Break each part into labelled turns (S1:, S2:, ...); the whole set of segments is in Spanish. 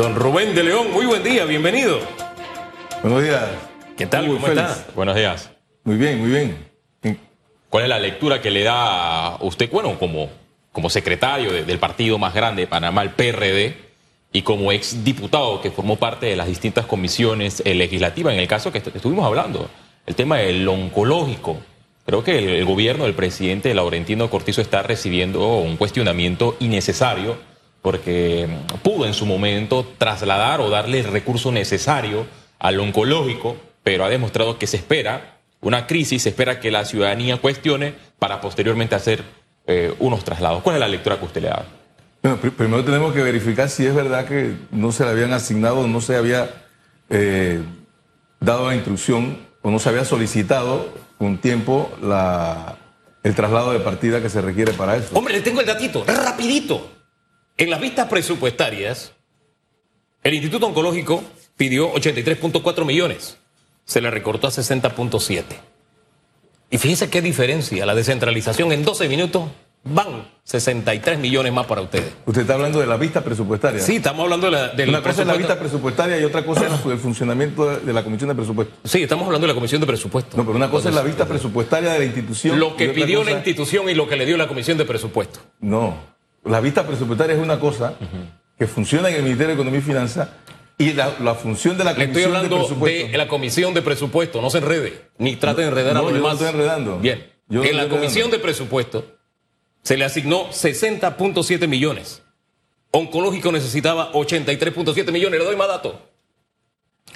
S1: Don Rubén de León, muy buen día, bienvenido.
S2: Buenos días.
S1: ¿Qué tal?
S2: Hugo
S1: ¿Cómo está?
S3: Buenos días.
S2: Muy bien, muy bien.
S3: ¿Cuál es la lectura que le da a usted, bueno, como, como secretario de- del partido más grande de Panamá, el PRD, y como ex diputado que formó parte de las distintas comisiones eh, legislativas, en el caso que est- estuvimos hablando, el tema del oncológico? Creo que el, el gobierno del presidente Laurentino Cortizo está recibiendo un cuestionamiento innecesario porque pudo en su momento trasladar o darle el recurso necesario al oncológico, pero ha demostrado que se espera una crisis, se espera que la ciudadanía cuestione para posteriormente hacer eh, unos traslados. ¿Cuál es la lectura que usted le da?
S2: Bueno, primero tenemos que verificar si es verdad que no se le habían asignado, no se había eh, dado la instrucción o no se había solicitado con tiempo la, el traslado de partida que se requiere para eso.
S1: Hombre, le tengo el datito, rapidito. En las vistas presupuestarias, el Instituto Oncológico pidió 83.4 millones. Se le recortó a 60.7. Y fíjese qué diferencia, la descentralización en 12 minutos van 63 millones más para ustedes.
S2: Usted está hablando de la vista presupuestaria.
S1: Sí, estamos hablando de la, del
S2: Una cosa es la
S1: presupuesto-
S2: vista presupuestaria y otra cosa es el funcionamiento de- de la Comisión de Presupuestos.
S1: Sí, estamos hablando de la Comisión de Presupuesto.
S2: No, pero una cosa es la vista presupuestaria de la institución.
S1: Lo que pidió
S2: cosa-
S1: la institución y lo que le dio la Comisión de Presupuesto.
S2: No, la vista presupuestaria es una cosa que funciona en el Ministerio de Economía y Finanzas y la, la función de la
S1: Le estoy
S2: Comisión de
S1: hablando
S2: Presupuesto.
S1: de la Comisión de Presupuesto, no se enrede, ni trate de enredar
S2: no,
S1: a los
S2: yo no
S1: demás.
S2: estoy enredando.
S1: Bien,
S2: Yo
S1: en la Comisión de Presupuesto se le asignó 60.7 millones. Oncológico necesitaba 83.7 millones. Le doy más datos.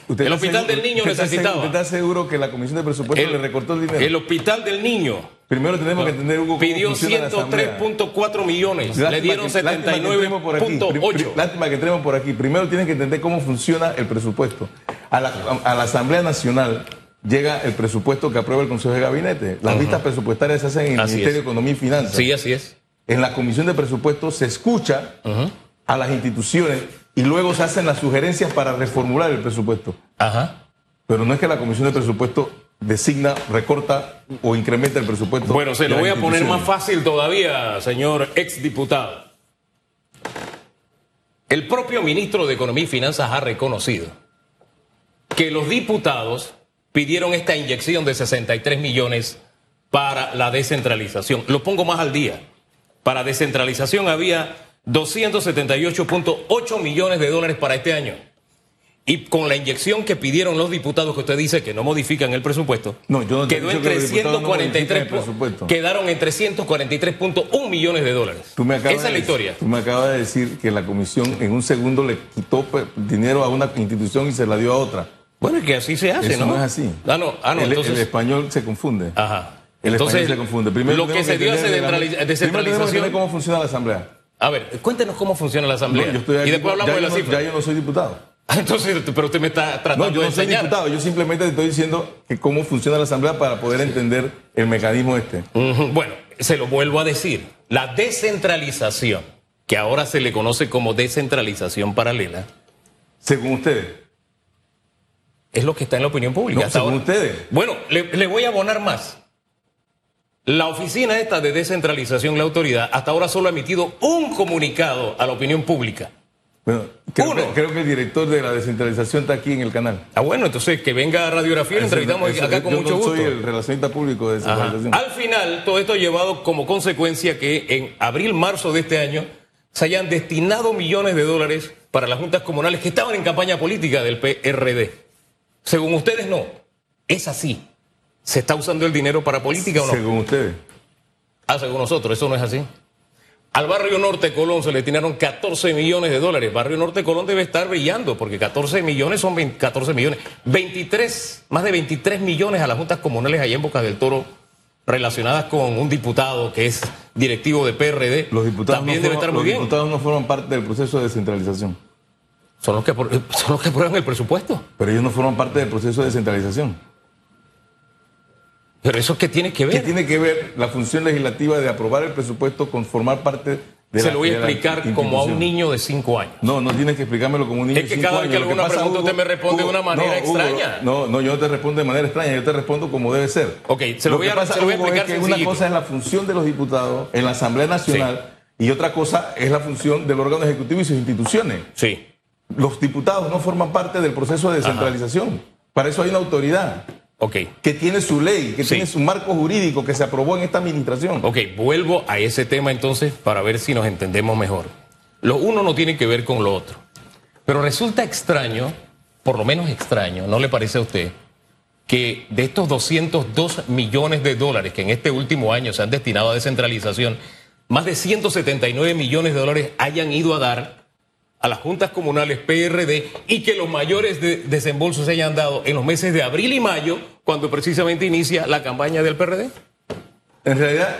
S1: El Hospital
S2: seguro-
S1: del Niño
S2: usted
S1: necesitaba.
S2: ¿Usted está seguro que la Comisión de Presupuesto le recortó el dinero?
S1: el Hospital del Niño
S2: Primero tenemos que entender, Hugo,
S1: pidió
S2: funciona la Asamblea.
S1: 103.4 millones.
S2: Lástima
S1: le dieron
S2: que- lástima que entremos por aquí. Pri-
S1: 79.8.
S2: pri- Lástima que entremos por aquí. Primero tienen que entender cómo funciona el presupuesto. A la, a- la Asamblea Nacional llega el presupuesto que aprueba el Consejo de Gabinete. Las vistas presupuestarias se hacen en el
S1: Así
S2: Ministerio
S1: es.
S2: de Economía y Finanzas.
S1: Sí, así es.
S2: En la Comisión de Presupuesto se escucha a las instituciones y luego se hacen las sugerencias para reformular el presupuesto.
S1: Ajá.
S2: Pero no es que la Comisión de Presupuesto designa, recorta o incrementa el presupuesto.
S1: Bueno, se lo voy a poner más fácil todavía, señor exdiputado. El propio ministro de Economía y Finanzas ha reconocido que los diputados pidieron esta inyección de 63 millones para la descentralización. Lo pongo más al día. Para descentralización había 278.8 millones de dólares para este año. Y con la inyección que pidieron los diputados, que usted dice que no modifican el presupuesto,
S2: No, yo no
S1: quedó en
S2: que los diputados no
S1: 343
S2: modifican el presupuesto.
S1: quedaron en 343.1 millones de dólares.
S2: Tú me acabas
S1: Esa es la historia.
S2: Tú me acabas de decir que la comisión en un segundo le quitó pues, dinero a una institución y se la dio a otra.
S1: Bueno, es que así se hace,
S2: Eso
S1: ¿no?
S2: no es así.
S1: Ah, no, ah, no,
S2: el,
S1: entonces.
S2: el español se confunde.
S1: Ajá.
S2: El
S1: entonces,
S2: español se confunde. Primero
S1: lo que se dio
S2: Primero tenemos que
S1: descentralización.
S2: entender cómo funciona la Asamblea.
S1: A ver, cuéntenos cómo funciona la Asamblea.
S2: No, yo estoy aquí
S1: y después hablamos
S2: ya
S1: de la cifra.
S2: Ya yo no soy diputado.
S1: Entonces, pero usted me está tratando
S2: No, yo
S1: de
S2: no soy
S1: enseñar.
S2: diputado. Yo simplemente te estoy diciendo que cómo funciona la Asamblea para poder entender el mecanismo este.
S1: Bueno, se lo vuelvo a decir. La descentralización, que ahora se le conoce como descentralización paralela,
S2: Según ustedes.
S1: es lo que está en la opinión pública.
S2: No,
S1: hasta
S2: según
S1: ahora.
S2: ustedes.
S1: Bueno, le, le voy a abonar más. La oficina esta de descentralización, la autoridad, hasta ahora solo ha emitido un comunicado a la opinión pública.
S2: Bueno, creo,
S1: Uno.
S2: que, creo que el director de la descentralización está aquí en el canal.
S1: Ah, bueno, entonces que venga a Radiografía, le entrevistamos
S2: Eso-
S1: acá con
S2: yo
S1: mucho
S2: no
S1: gusto.
S2: soy el relacionista público de
S1: Ajá.
S2: descentralización.
S1: Al final, todo esto ha llevado como consecuencia que en abril, marzo de este año se hayan destinado millones de dólares para las juntas comunales que estaban en campaña política del PRD. Según ustedes, no. Es así. ¿Se está usando el dinero para política o no?
S2: Según ustedes.
S1: Ah, según nosotros, eso no es así. Al barrio Norte Colón se le destinaron 14 millones de dólares. Barrio Norte Colón debe estar brillando porque 14 millones son 20 14 millones. 23, más de 23 millones a las juntas comunales allá en Bocas del Toro relacionadas con un diputado que es directivo de PRD.
S2: Los diputados,
S1: también
S2: no
S1: debe estar muy
S2: los
S1: bien.
S2: diputados no forman parte del proceso de descentralización.
S1: Son los, que, son los que aprueban el presupuesto.
S2: Pero ellos no forman parte del proceso de descentralización.
S1: Pero eso qué tiene que
S2: ¿Qué
S1: ver.
S2: tiene que ver la función legislativa de aprobar el presupuesto con formar parte de
S1: Se
S2: la
S1: lo voy a explicar como a un niño de 5 años.
S2: No, no tienes que explicármelo como un niño
S1: Es que
S2: de cinco
S1: cada vez que
S2: años. Lo
S1: alguna
S2: pasa,
S1: pregunta usted me responde de una manera
S2: no, Hugo,
S1: extraña.
S2: no, no, yo no te respondo de manera extraña, yo te respondo como debe ser.
S1: Ok, se lo voy
S2: que
S1: a-
S2: pasa,
S1: se lo voy a
S2: Hugo, es
S1: explicar
S2: que una cosa es la función de los diputados en la Asamblea Nacional y otra cosa es la función del órgano ejecutivo y sus instituciones.
S1: Sí.
S2: los diputados no forman parte del proceso de descentralización. Para eso hay una autoridad
S1: Ok.
S2: que tiene su ley, que
S1: Sí.
S2: tiene su marco jurídico que se aprobó en esta administración.
S1: Ok, vuelvo a ese tema entonces para ver si nos entendemos mejor. Lo uno no tiene que ver con lo otro. Pero resulta extraño, por lo menos extraño, ¿no le parece a usted? Que de estos 202 millones de dólares que en este último año se han destinado a descentralización, más de 179 millones de dólares hayan ido a dar a las juntas comunales PRD y que los mayores de- desembolsos se hayan dado en los meses de abril y mayo, cuando precisamente inicia la campaña del PRD.
S2: En realidad,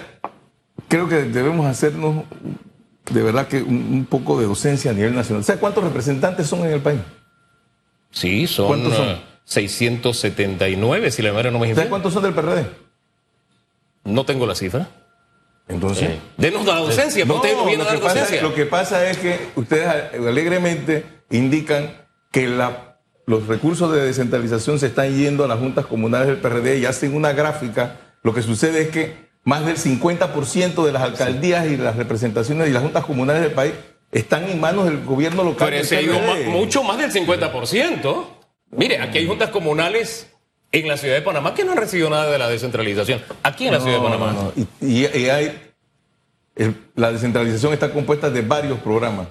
S2: creo que debemos hacernos de verdad que un, un poco de docencia a nivel nacional. ¿Sabe cuántos representantes son en el país?
S1: Sí, son,
S2: ¿Cuántos son?
S1: eh, 679, si la memoria no me
S2: ¿Sabe
S1: infiel.
S2: cuántos son del PRD?
S1: No tengo la cifra.
S2: Entonces.
S1: Denos la docencia, porque ustedes no vienen
S2: lo,
S1: a
S2: que
S1: dar
S2: pasa,
S1: docencia.
S2: lo que pasa es que ustedes alegremente indican que la- los recursos de descentralización se están yendo a las juntas comunales del PRD y hacen una gráfica. Lo que sucede es que más del 50% de las alcaldías y las representaciones y las juntas comunales del país están en manos del gobierno local.
S1: Pero
S2: del
S1: se ha ido
S2: PRD.
S1: ma- mucho más del 50%. Mire, aquí hay juntas comunales en la ciudad de Panamá que no han recibido nada de la descentralización. Aquí en la ciudad de Panamá.
S2: no, no. Y, y- y hay, el- la descentralización está compuesta de varios programas.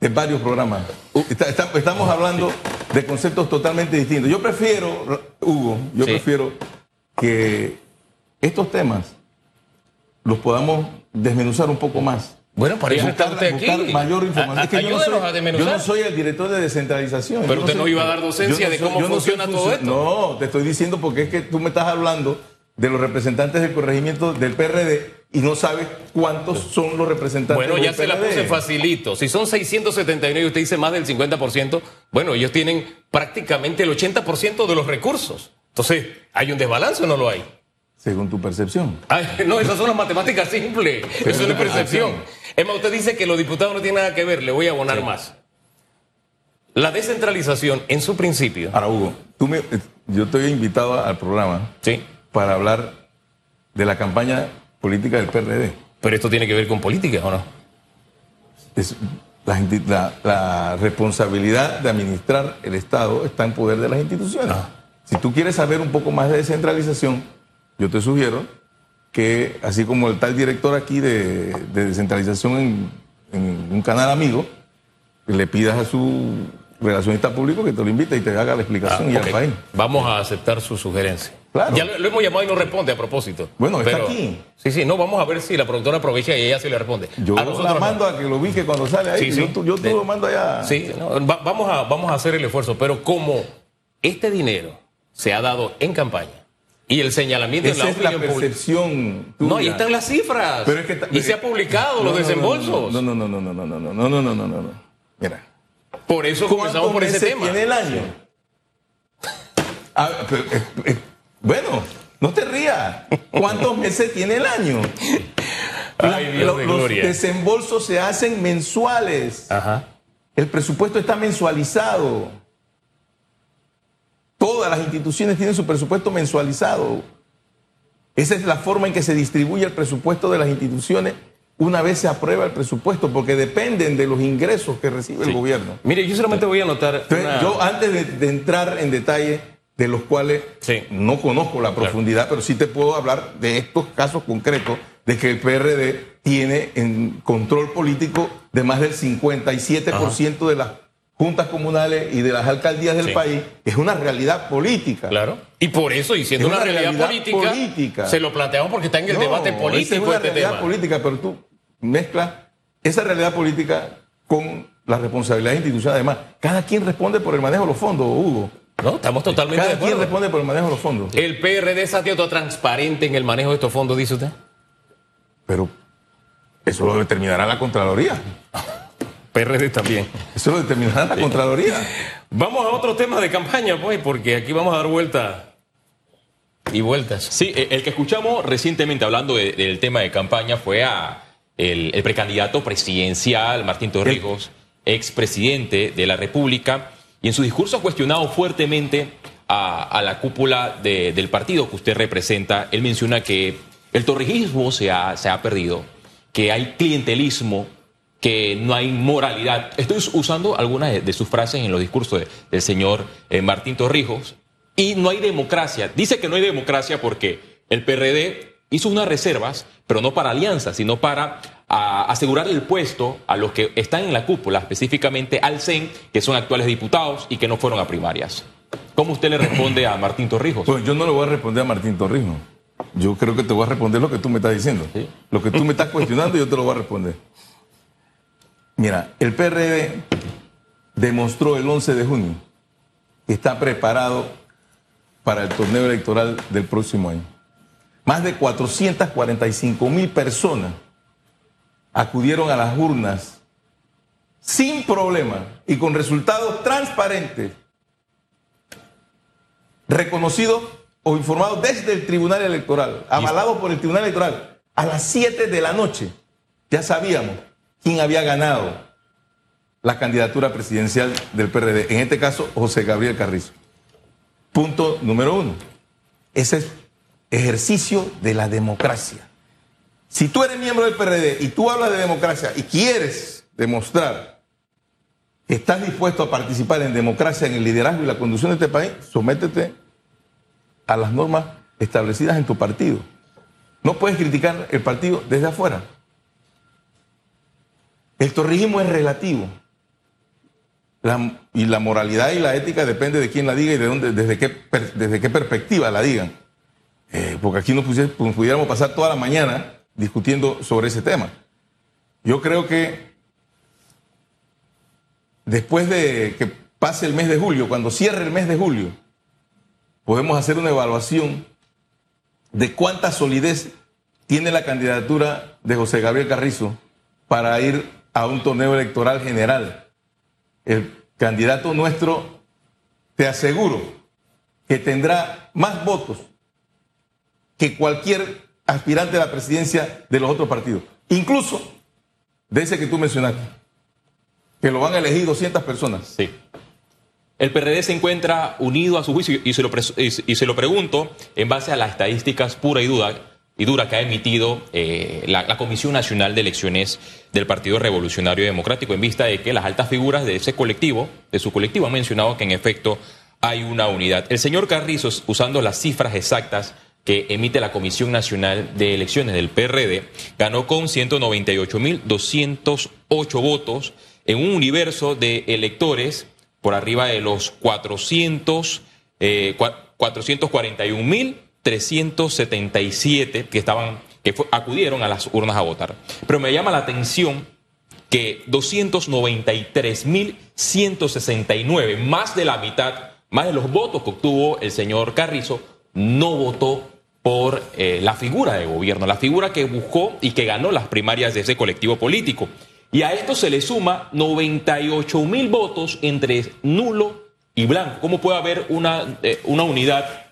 S2: De varios programas. Está- está- estamos hablando de conceptos totalmente distintos. Yo prefiero, Hugo, yo
S1: Sí.
S2: prefiero que estos temas los podamos desmenuzar un poco más.
S1: Bueno, para eso está usted aquí.
S2: mayor información.
S1: A-
S2: Es que yo no, soy,
S1: a desmenuzar.
S2: yo no soy el director de descentralización.
S1: Pero
S2: Yo
S1: usted
S2: soy-
S1: nos iba a dar docencia de cómo
S2: soy
S1: funciona todo esto.
S2: No, te estoy diciendo porque es que tú me estás hablando de los representantes del corregimiento del PRD y no sabes cuántos son los representantes
S1: Bueno,
S2: del
S1: ya se la
S2: PRD.
S1: puse facilito. Si son 679 y usted dice más del 50%, bueno, ellos tienen prácticamente el 80% de los recursos. Entonces, ¿hay un desbalance o no lo hay?
S2: Según tu percepción.
S1: Ay, no, esas son las matemáticas simples. Eso es una percepción. Es más, usted dice que los diputados no tienen nada que ver. Le voy a abonar más. La descentralización, en su principio,
S2: Ahora, Hugo, tú me, yo te he invitado al programa
S1: sí,
S2: para hablar de la campaña política del PRD.
S1: pero esto tiene que ver con política, ¿o no?
S2: Es- la, insti- la- la responsabilidad de administrar el Estado está en poder de las instituciones.
S1: Ah.
S2: Si tú quieres saber un poco más de descentralización, yo te sugiero que, así como el tal director aquí de, de descentralización en, en un canal amigo, le pidas a su relacionista público que te lo invite y te haga la explicación y
S1: Ah, ok.
S2: al país.
S1: Vamos a aceptar su sugerencia.
S2: Claro.
S1: Ya lo, lo hemos llamado y no responde a propósito.
S2: Bueno, está aquí.
S1: Sí, sí, no, vamos a ver si la productora aprovecha y ella sí le responde.
S2: Yo
S1: a
S2: la
S1: no.
S2: mando a que lo ubique cuando sale ahí.
S1: Sí, sí.
S2: Yo, yo tú lo mando allá.
S1: Sí, no, va- vamos, a, vamos a hacer el esfuerzo, pero como este dinero se ha dado en campaña y el señalamiento en
S2: Esa
S1: la
S2: es la
S1: opinión pública.
S2: percepción.
S1: No, ahí están las cifras.
S2: Pero es que ta-
S1: y se ha publicado
S2: No,
S1: los
S2: no,
S1: desembolsos.
S2: No, no, no, no, no, no, no, no, no, no, no, no, no. Mira.
S1: Por eso comenzamos por ese tema.
S2: tiene el año? Ah, pero, eh, eh, bueno, no te rías. ¿Cuántos meses tiene el año?
S1: Ay,
S2: La-
S1: Dios
S2: lo-
S1: de
S2: los
S1: gloria.
S2: desembolsos se hacen mensuales.
S1: Ajá.
S2: El presupuesto está mensualizado. Todas las instituciones tienen su presupuesto mensualizado. Esa es la forma en que se distribuye el presupuesto de las instituciones una vez se aprueba el presupuesto, porque dependen de los ingresos que recibe el gobierno.
S1: Mire, yo solamente voy a anotar.
S2: Entonces,
S1: una-
S2: yo antes de, de entrar en detalle de los cuales
S1: Sí.
S2: no conozco la profundidad, pero sí te puedo hablar de estos casos concretos de que el PRD tiene en control político de más del 57% de las juntas comunales y de las alcaldías del
S1: Sí.
S2: país, es una realidad política.
S1: Claro. Y por eso, y siendo
S2: Es
S1: una,
S2: una
S1: realidad,
S2: realidad
S1: política,
S2: política.
S1: se lo planteamos porque está en el
S2: No,
S1: debate político
S2: es una
S1: este
S2: realidad
S1: tema.
S2: política, pero tú mezclas esa realidad política con la responsabilidad institucional. Además, cada quien responde por el manejo de los fondos, Hugo.
S1: No, estamos totalmente de
S2: Cada quien
S1: acuerdo.
S2: responde por el manejo de los fondos.
S1: El PRD está transparente en el manejo de estos fondos, dice usted.
S2: Pero eso lo determinará la Contraloría.
S1: PRD también.
S2: Eso lo determinará la Contraloría.
S1: Vamos a otro tema de campaña, pues, porque aquí vamos a dar vueltas y vueltas.
S3: Sí, eh, el que escuchamos recientemente hablando de- del tema de campaña fue a el, el precandidato presidencial Martín Torrijos, expresidente de la República, y en su discurso ha cuestionado fuertemente a, a la cúpula de- del partido que usted representa. Él menciona que el torrijismo se ha, se ha perdido, que hay clientelismo que no hay moralidad. Estoy usando algunas de, de sus frases en los discursos de- del señor eh, Martín Torrijos. Y no hay democracia. Dice que no hay democracia porque el PRD hizo unas reservas, pero no para alianzas, sino para a, asegurar el puesto a los que están en la cúpula, específicamente al CEN, que son actuales diputados y que no fueron a primarias. ¿Cómo usted le responde a Martín Torrijos?
S2: Pues yo no le voy a responder a Martín Torrijos. Yo creo que te voy a responder lo que tú me estás diciendo.
S3: Sí.
S2: Lo que tú me estás cuestionando, yo te lo voy a responder. Mira, el PRD demostró el 11 de junio que está preparado para el torneo electoral del próximo año. Más de 445 mil personas acudieron a las urnas sin problema y con resultados transparentes reconocidos o informados desde el Tribunal Electoral, avalados por el Tribunal Electoral, a las 7 de la noche. Ya sabíamos quién había ganado la candidatura presidencial del PRD, en este caso José Gabriel Carrizo. Punto número uno. Ese es ejercicio de la democracia. Si tú eres miembro del PRD y tú hablas de democracia y quieres demostrar que estás dispuesto a participar en democracia, en el liderazgo y la conducción de este país, sométete a las normas establecidas en tu partido. No puedes criticar el partido desde afuera. El torrijismo es relativo. La- y la moralidad y la ética depende de quién la diga y de desde qué, desde qué perspectiva la digan. Eh, porque aquí nos, nos pudiéramos pasar toda la mañana discutiendo sobre ese tema. Yo creo que después de que pase el mes de julio, cuando cierre el mes de julio, podemos hacer una evaluación de cuánta solidez tiene la candidatura de José Gabriel Carrizo para ir a un torneo electoral general. El candidato nuestro, te aseguro, que tendrá más votos que cualquier aspirante a la presidencia de los otros partidos. Incluso de ese que tú mencionaste, que lo van a elegir 200 personas.
S3: Sí. El PRD se encuentra unido a su juicio y se lo, y se lo pregunto en base a las estadísticas pura y dura, y dura que ha emitido eh, la, Comisión Nacional de Elecciones del Partido Revolucionario Democrático en vista de que las altas figuras de ese colectivo, de su colectivo, han mencionado que en efecto hay una unidad. El señor Carrizos, usando las cifras exactas que emite la Comisión Nacional de Elecciones del PRD, ganó con 198.208 votos en un universo de electores por arriba de los 400, eh, 441.000 377 que estaban que acudieron a las urnas a votar. Pero me llama la atención que 293.169, más de la mitad, más de los votos que obtuvo el señor Carrizo, no votó por eh, la figura de gobierno, la figura que buscó y que ganó las primarias de ese colectivo político. Y a esto se le suma 98 mil votos entre nulo y blanco. ¿Cómo puede haber una, eh, una unidad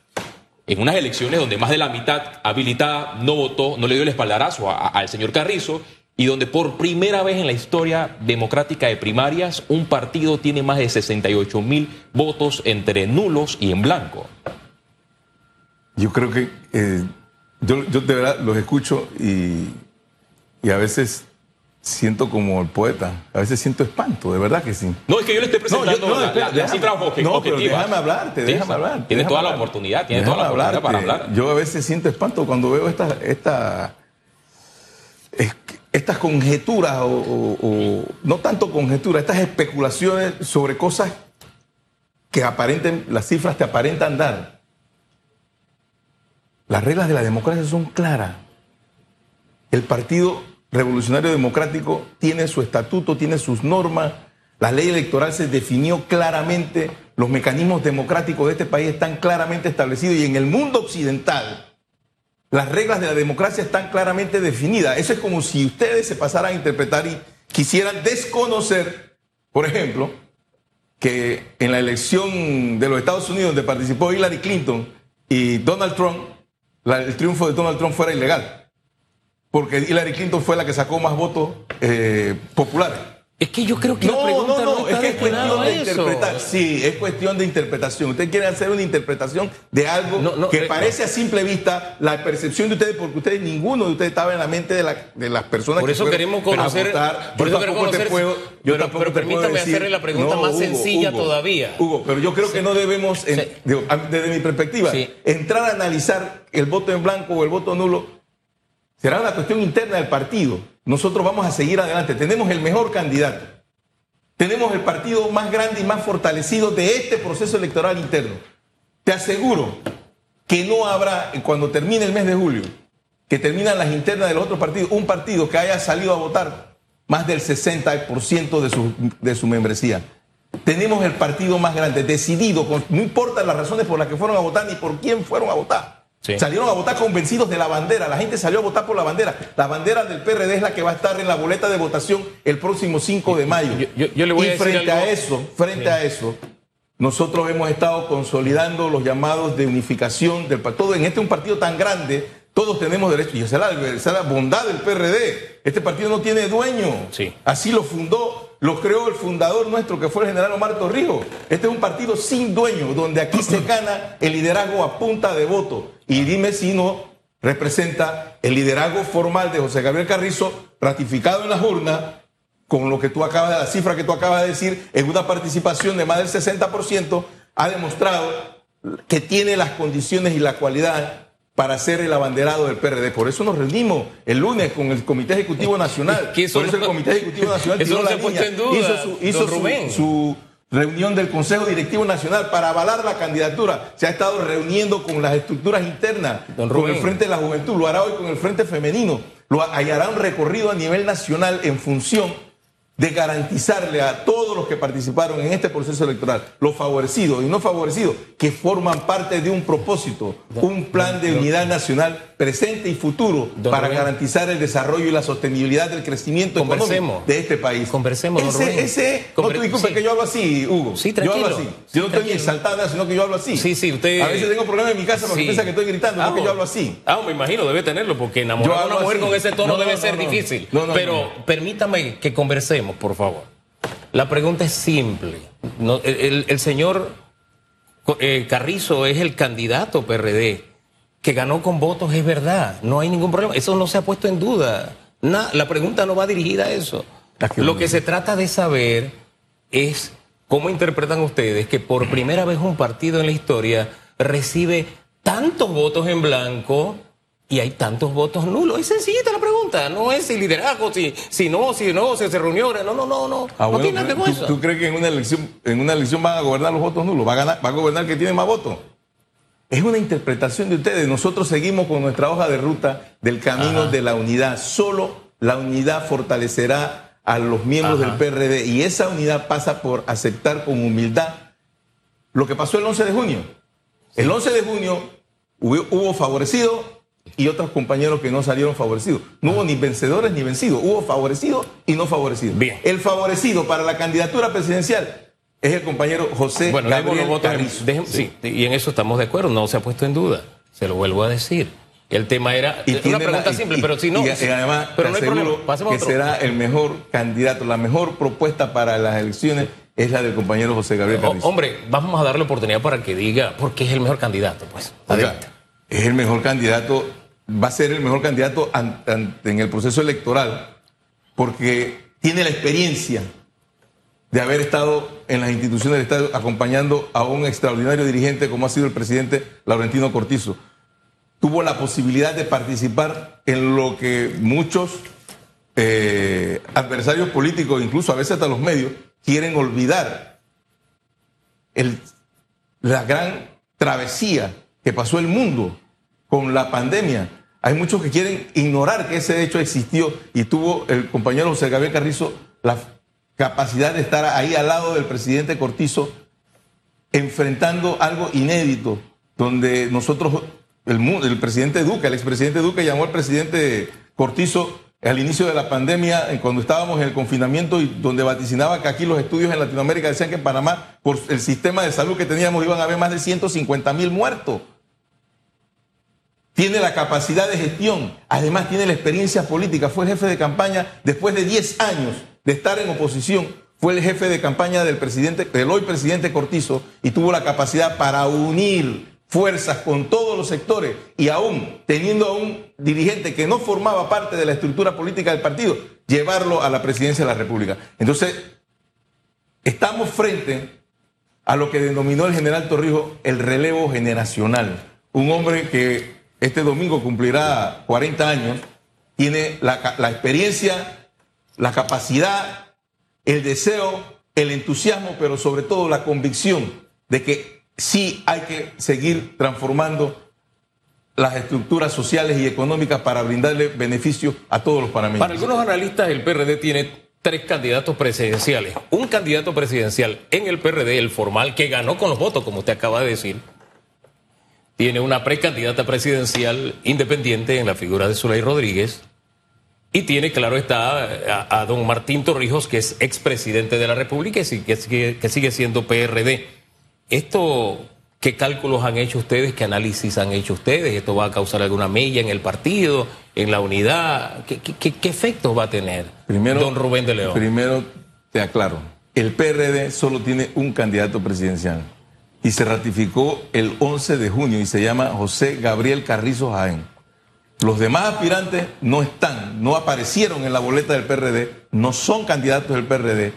S3: en unas elecciones donde más de la mitad habilitada no votó, no le dio el espaldarazo al señor Carrizo, y donde por primera vez en la historia democrática de primarias un partido tiene más de 68 mil votos entre nulos y en blanco?
S2: Yo creo que eh, yo, de verdad los escucho y a veces siento como el poeta, a veces siento espanto, de verdad que sí.
S3: No, es que yo le estoy
S2: No, yo-
S3: presentando
S2: no,
S3: la-
S2: espera,
S3: la-
S2: déjame-
S3: cifras obje-
S2: no, pero déjame hablarte, déjame
S3: sí.
S2: hablar.
S3: Tiene
S2: déjame
S3: toda la oportunidad, tiene
S2: Déjame
S3: toda la oportunidad para hablar.
S2: Yo a veces siento espanto cuando veo esta, esta, es- estas conjeturas, o, o- o- no tanto conjeturas, estas especulaciones sobre cosas que aparenten, las cifras te aparentan dar. Las reglas de la democracia son claras. El Partido Revolucionario Democrático tiene su estatuto, tiene sus normas. La ley electoral se definió claramente. Los mecanismos democráticos de este país están claramente establecidos y en el mundo occidental las reglas de la democracia están claramente definidas. Eso es como si ustedes se pasaran a interpretar y quisieran desconocer, por ejemplo, que en la elección de los Estados Unidos donde participó Hillary Clinton y Donald Trump, el triunfo de Donald Trump fuera ilegal. Porque Hillary Clinton fue la que sacó más votos eh, populares.
S3: Es que yo creo que
S2: No,
S3: la pregunta
S2: no, no,
S3: es
S2: No, es que es cuestión de interpretar. Sí, es cuestión de interpretación. Usted quiere hacer una interpretación de algo
S1: No,
S2: que
S1: eh,
S2: parece a simple vista la percepción de ustedes, porque ustedes, ninguno de ustedes estaba en la mente de, la- de las personas
S1: Por
S2: que
S1: eso queremos conocer-
S2: votar.
S1: por
S2: Yo
S1: eso queremos
S2: tampoco te
S1: conocer-
S2: puedo- yo
S1: pero-
S2: tampoco
S1: pero
S2: te puedo
S1: permítame
S2: decir-
S1: hacerle la pregunta más sencilla todavía.
S2: Hugo, pero yo creo que no debemos, en-
S1: Sí.
S2: digo, a- desde mi perspectiva,
S1: Sí.
S2: entrar a analizar el voto en blanco o el voto nulo será una cuestión interna del partido. Nosotros vamos a seguir adelante. Tenemos el mejor candidato. Tenemos el partido más grande y más fortalecido de este proceso electoral interno. Te aseguro que no habrá, cuando termine el mes de julio, que terminan las internas de los otros partidos, un partido que haya salido a votar más del 60% de su, de su membresía. Tenemos el partido más grande, decidido, no importa las razones por las que fueron a votar ni por quién fueron a votar.
S1: Sí.
S2: Salieron a votar convencidos de la bandera. La gente salió a votar por la bandera. La bandera del PRD es la que va a estar en la boleta de votación el próximo 5 de mayo.
S1: Yo- yo- yo le voy
S2: y
S1: a decir
S2: frente
S1: algo.
S2: a eso, frente a eso, nosotros hemos estado consolidando los llamados de unificación del partido. En este un partido tan grande, todos tenemos derecho. Y esa es la, esa es la bondad del PRD. Este partido no tiene dueño.
S1: Sí.
S2: Así lo fundó, lo creó el fundador nuestro, que fue el general Omar Torrijos. Este es un partido sin dueño, donde aquí se gana el liderazgo a punta de voto. Y dime si no representa el liderazgo formal de José Gabriel Carrizo, ratificado en las urnas, con lo que tú acabas de, la cifra que tú acabas de decir, en una participación de más del 60%, ha demostrado que tiene las condiciones y la cualidad para ser el abanderado del PRD. Por eso nos reunimos el lunes con el Comité Ejecutivo Nacional.
S1: Que eso
S2: Por eso el Comité Ejecutivo Nacional tiró la línea,
S1: duda,
S2: hizo su, hizo su- reunión del Consejo Directivo Nacional para avalar la candidatura. Se ha estado reuniendo con las estructuras internas, con el. Frente de la Juventud, lo hará hoy con el Frente Femenino. Lo hará un recorrido a nivel nacional en función de garantizarle a todos los que participaron en este proceso electoral, los favorecidos y no favorecidos, que forman parte de un propósito, un plan de unidad nacional presente y futuro
S1: Don
S2: para
S1: Rubén.
S2: garantizar el desarrollo y la sostenibilidad del crecimiento
S1: Conversemos.
S2: económico de este país.
S1: Conversemos,
S2: ese, ese, no
S1: Conver-
S2: disculpes
S1: sí.
S2: que yo hablo así, Hugo.
S1: Sí,
S2: Yo hablo
S1: tranquilo.
S2: así.
S1: Sí,
S2: Yo no estoy ni
S1: tranquilo.
S2: exaltada, sino que yo hablo así.
S1: Sí, sí, usted-
S2: A veces tengo problemas en mi casa porque piensa que estoy gritando,
S1: Ah,
S2: porque yo hablo así.
S1: Ah, me imagino, debe tenerlo, porque enamorar a una mujer
S2: así.
S1: con ese tono
S2: No,
S1: debe
S2: no,
S1: ser difícil.
S2: No, no,
S1: Pero permítame que conversemos, por favor. La pregunta es simple. No, el, señor eh, Carrizo es el candidato PRD que ganó con votos, es verdad. No hay ningún problema. Eso no se ha puesto en duda. La pregunta no va dirigida a eso. Lo que se trata de saber es cómo interpretan ustedes que por primera vez un partido en la historia recibe tantos votos en blanco y hay tantos votos nulos. Es sencillita la pregunta. No es si liderazgo, si, si no, si no, si se reunió. No, no, no, no.
S2: Ah,
S1: no tiene
S2: ¿tú,
S1: eso.
S2: tú crees que en una elección, en una elección van a gobernar los votos nulos? Va a, ganar, va a gobernar el que tiene más votos. Es una interpretación de ustedes. Nosotros seguimos con nuestra hoja de ruta del camino
S1: Ajá.
S2: de la unidad. Solo la unidad fortalecerá a los miembros
S1: Ajá.
S2: del PRD y esa unidad pasa por aceptar con humildad lo que pasó el 11 de junio. El 11 de junio hubo, hubo favorecidos y otros compañeros que no salieron favorecidos. No hubo ni vencedores ni vencidos, hubo favorecidos y no favorecidos.
S1: Bien.
S2: El favorecido para la candidatura presidencial es el compañero José
S1: Bueno,
S2: Gabriel
S1: votos dejem- sí, y en eso estamos de acuerdo, no se ha puesto en duda. Se lo vuelvo a decir. El tema era
S2: Y
S1: una pregunta
S2: la- y-
S1: simple,
S2: y-
S1: pero si no,
S2: y- además,
S1: pero no hay problema.
S2: Que
S1: otro.
S2: será el mejor candidato, la mejor propuesta para las elecciones es la del compañero José Gabriel Carrizo.
S1: hombre, vamos a darle oportunidad para que diga por qué es el mejor candidato, pues. Adelante.
S2: Es el mejor candidato, va a ser el mejor candidato an- an- en el proceso electoral porque tiene la experiencia de haber estado en las instituciones del Estado acompañando a un extraordinario dirigente como ha sido el presidente Laurentino Cortizo. Tuvo la posibilidad de participar en lo que muchos eh, adversarios políticos, incluso a veces hasta los medios, quieren olvidar. La gran travesía que pasó el mundo con la pandemia. Hay muchos que quieren ignorar que ese hecho existió y tuvo el compañero José Gabriel Carrizo la capacidad de estar ahí al lado del presidente Cortizo enfrentando algo inédito, donde nosotros, el, el presidente Duque, el expresidente Duque llamó al presidente Cortizo al inicio de la pandemia, cuando estábamos en el confinamiento y donde vaticinaba que aquí los estudios en Latinoamérica decían que en Panamá, por el sistema de salud que teníamos, iban a haber más de 150 mil muertos. Tiene la capacidad de gestión, además tiene la experiencia política, fue jefe de campaña después de 10 años de estar en oposición, fue el jefe de campaña del presidente, del hoy presidente Cortizo, y tuvo la capacidad para unir fuerzas con todos los sectores y aún teniendo a un dirigente que no formaba parte de la estructura política del partido, llevarlo a la presidencia de la República. Entonces, estamos frente a lo que denominó el general Torrijos el relevo generacional. Un hombre que este domingo cumplirá 40 años, tiene la, experiencia, la capacidad, el deseo, el entusiasmo, pero sobre todo la convicción de que sí hay que seguir transformando las estructuras sociales y económicas para brindarle beneficios a todos los panameños.
S1: Para algunos analistas, el PRD tiene tres candidatos presidenciales. Un candidato presidencial en el PRD, el formal, que ganó con los votos, como usted acaba de decir. Tiene una precandidata presidencial independiente en la figura de Zuley Rodríguez. Y tiene, claro está, a, a don Martín Torrijos, que es expresidente de la República y que sigue, que sigue siendo PRD. Esto, ¿qué cálculos han hecho ustedes? ¿Qué análisis han hecho ustedes? ¿Esto va a causar alguna mella en el partido, en la unidad? ¿Qué, qué, qué efectos va a tener
S2: Primero,
S1: don Rubén de León?
S2: Primero te aclaro, el PRD solo tiene un candidato presidencial y se ratificó el 11 de junio y se llama José Gabriel Carrizo Jaén. Los demás aspirantes no están, no aparecieron en la boleta del PRD, no son candidatos del PRD.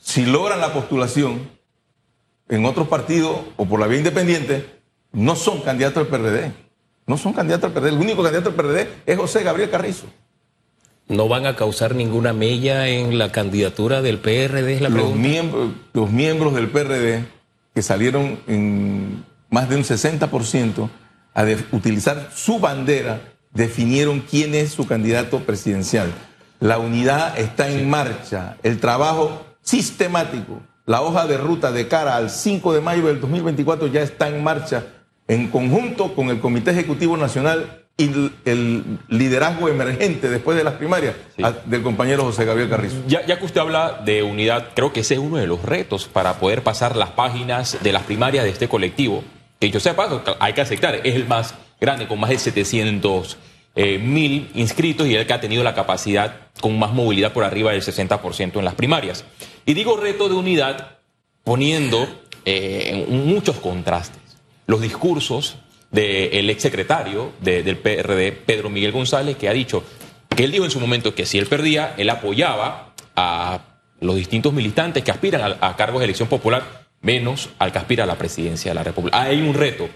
S2: Si logran la postulación en otros partidos o por la vía independiente, no son candidatos del PRD. No son candidatos del PRD. El único candidato del PRD es José Gabriel Carrizo.
S1: ¿No van a causar ninguna mella en la candidatura del PRD? Es la
S2: los, miembros, los miembros del PRD que salieron en más de un 60% a utilizar su bandera definieron quién es su candidato presidencial. La unidad está en marcha, el trabajo sistemático, la hoja de ruta de cara al 5 de mayo del 2024 ya está en marcha en conjunto con el Comité Ejecutivo Nacional y el, liderazgo emergente después de las primarias
S3: Sí.
S2: del compañero José Gabriel Carrizo.
S3: Ya, ya que usted habla de unidad, creo que ese es uno de los retos para poder pasar las páginas de las primarias de este colectivo. Que yo sepa, hay que aceptar, es el más grande, con más de 700 eh, mil inscritos y el que ha tenido la capacidad con más movilidad por arriba del 60% en las primarias. Y digo reto de unidad poniendo eh, muchos contrastes los discursos del exsecretario de- del PRD, Pedro Miguel González, que ha dicho que él dijo en su momento que si él perdía, él apoyaba a los distintos militantes que aspiran a, cargos de elección popular, menos al que aspira a la presidencia de la República. Hay un reto,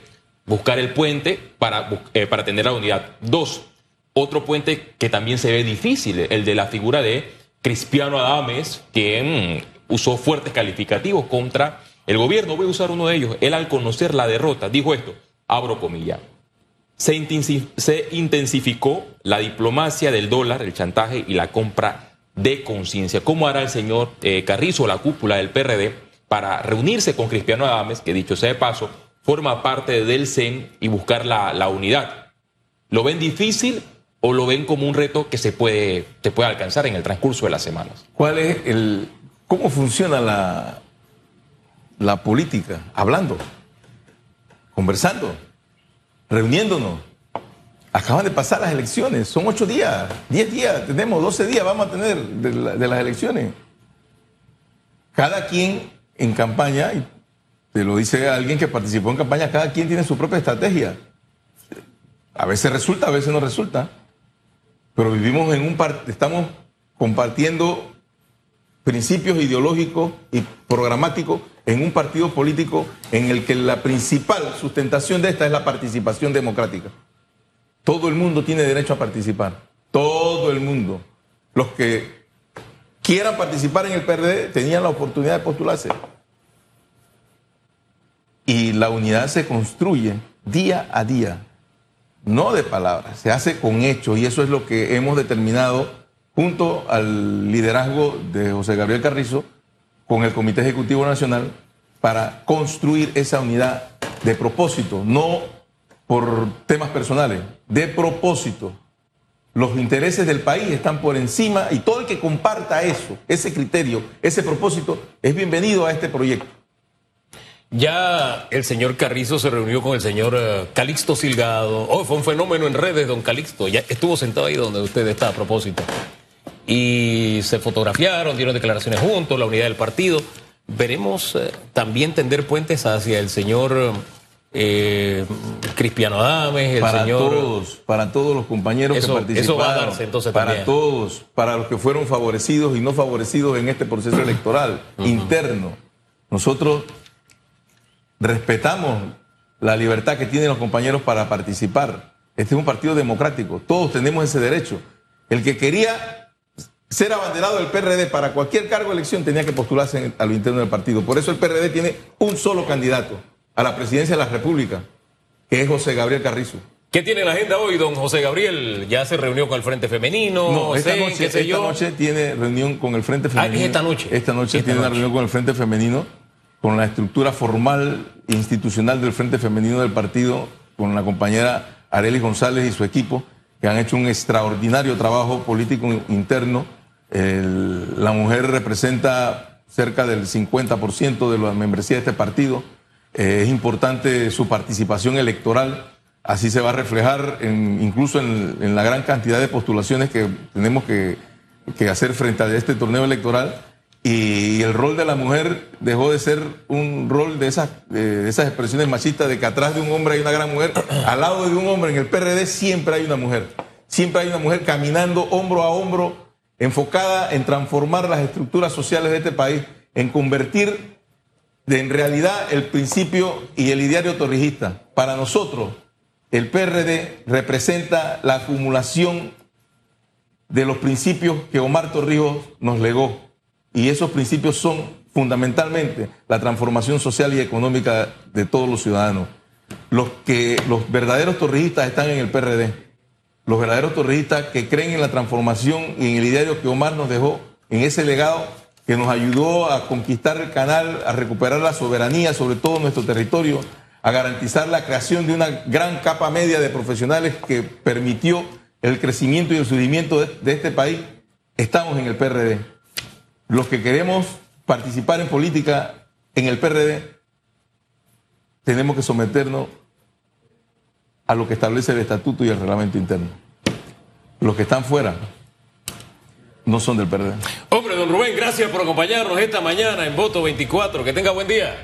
S3: buscar el puente para, eh, para atender la unidad. Dos, otro puente que también se ve difícil, el de la figura de Cristiano Adames, mm, usó fuertes calificativos contra el gobierno. Voy a usar uno de ellos. Él al conocer la derrota dijo esto, abro comillas. Se, intensi- se intensificó la diplomacia del dólar, el chantaje y la compra de conciencia. ¿Cómo hará el señor eh, Carrizo, la cúpula del PRD, para reunirse con Cristiano Adames, que dicho sea de paso, forma parte del CEN y buscar la, la unidad? ¿Lo ven difícil o lo ven como un reto que se puede, se alcanzar en el transcurso de las semanas?
S2: ¿Cuál es el cómo funciona la, la política? Hablando, conversando, reuniéndonos. Acaban de pasar las elecciones, son ocho días, diez días, tenemos 12 días, vamos a tener de las elecciones. Cada quien en campaña, y te lo dice alguien que participó en campaña, cada quien tiene su propia estrategia. A veces resulta, a veces no resulta. Pero vivimos en un par, estamos compartiendo principios ideológicos y programáticos en un partido político en el que la principal sustentación de esta es la participación democrática. Todo el mundo tiene derecho a participar. Todo el mundo. Los que quieran participar en el PRD tenían la oportunidad de postularse. Y la unidad se construye día a día, no de palabras, se hace con hechos y eso es lo que hemos determinado junto al liderazgo de José Gabriel Carrizo con el Comité Ejecutivo Nacional para construir esa unidad de propósito, no por temas personales, de propósito. Los intereses del país están por encima y todo el que comparta eso, ese criterio, ese propósito, es bienvenido a este proyecto.
S1: Ya el señor Carrizo se reunió con el señor eh, Calixto Silgado. Oh, fue un fenómeno en redes, don Calixto. Ya estuvo sentado ahí donde usted está a propósito. Y se fotografiaron, dieron declaraciones juntos, la unidad del partido. Veremos eh, también tender puentes hacia el señor eh, Cristiano Adames, el
S2: para
S1: señor...
S2: todos, para todos los compañeros
S1: Eso-
S2: que participaron,
S1: eso va a darse entonces
S2: para
S1: también.
S2: todos, para los que fueron favorecidos y no favorecidos en este proceso electoral interno. Nosotros respetamos la libertad que tienen los compañeros para participar. Este es un partido democrático, todos tenemos ese derecho. El que quería ser abanderado del PRD para cualquier cargo de elección tenía que postularse en- a lo interno del partido. Por eso el PRD tiene un solo candidato a la presidencia de la República, que es José Gabriel Carrizo.
S1: ¿Qué tiene en la agenda hoy, don José Gabriel? ¿Ya se reunió con el Frente Femenino?
S2: No, esta,
S1: sé,
S2: noche, esta tiene reunión con el Frente
S1: Ah,
S2: Femenino.
S1: es esta noche.
S2: Esta noche
S1: Esta
S2: tiene una reunión con el Frente Femenino, con la estructura formal institucional del Frente Femenino del partido, con la compañera Arely González y su equipo, que han hecho un extraordinario trabajo político interno. La mujer representa cerca del 50% de la membresía de este partido. Eh, es importante su participación electoral. Así se va a reflejar incluso en, la gran cantidad de postulaciones que tenemos que, hacer frente a este torneo electoral. Y el rol de la mujer dejó de ser un rol de esas, de esas expresiones machistas de que atrás de un hombre hay una gran mujer. Al lado de un hombre en el PRD siempre hay una mujer. Siempre hay una mujer caminando hombro a hombro, enfocada en transformar las estructuras sociales de este país, en convertir en realidad el principio y el ideario torrijista. Para nosotros, el PRD representa la acumulación de los principios que Omar Torrijos nos legó. Y esos principios son fundamentalmente la transformación social y económica de todos los ciudadanos. Los que los verdaderos torrijistas están en el PRD. Los verdaderos torrijistas que creen en la transformación y en el ideario que Omar nos dejó, en ese legado que nos ayudó a conquistar el canal, a recuperar la soberanía sobre todo nuestro territorio, a garantizar la creación de una gran capa media de profesionales que permitió el crecimiento y el surgimiento de, de este país, estamos en el PRD. Los que queremos participar en política en el PRD, tenemos que someternos a lo que establece el estatuto y el reglamento interno. Los que están fuera no son del PRD.
S1: Hombre, don Rubén, gracias por acompañarnos esta mañana en Voto 24. Que tenga buen día.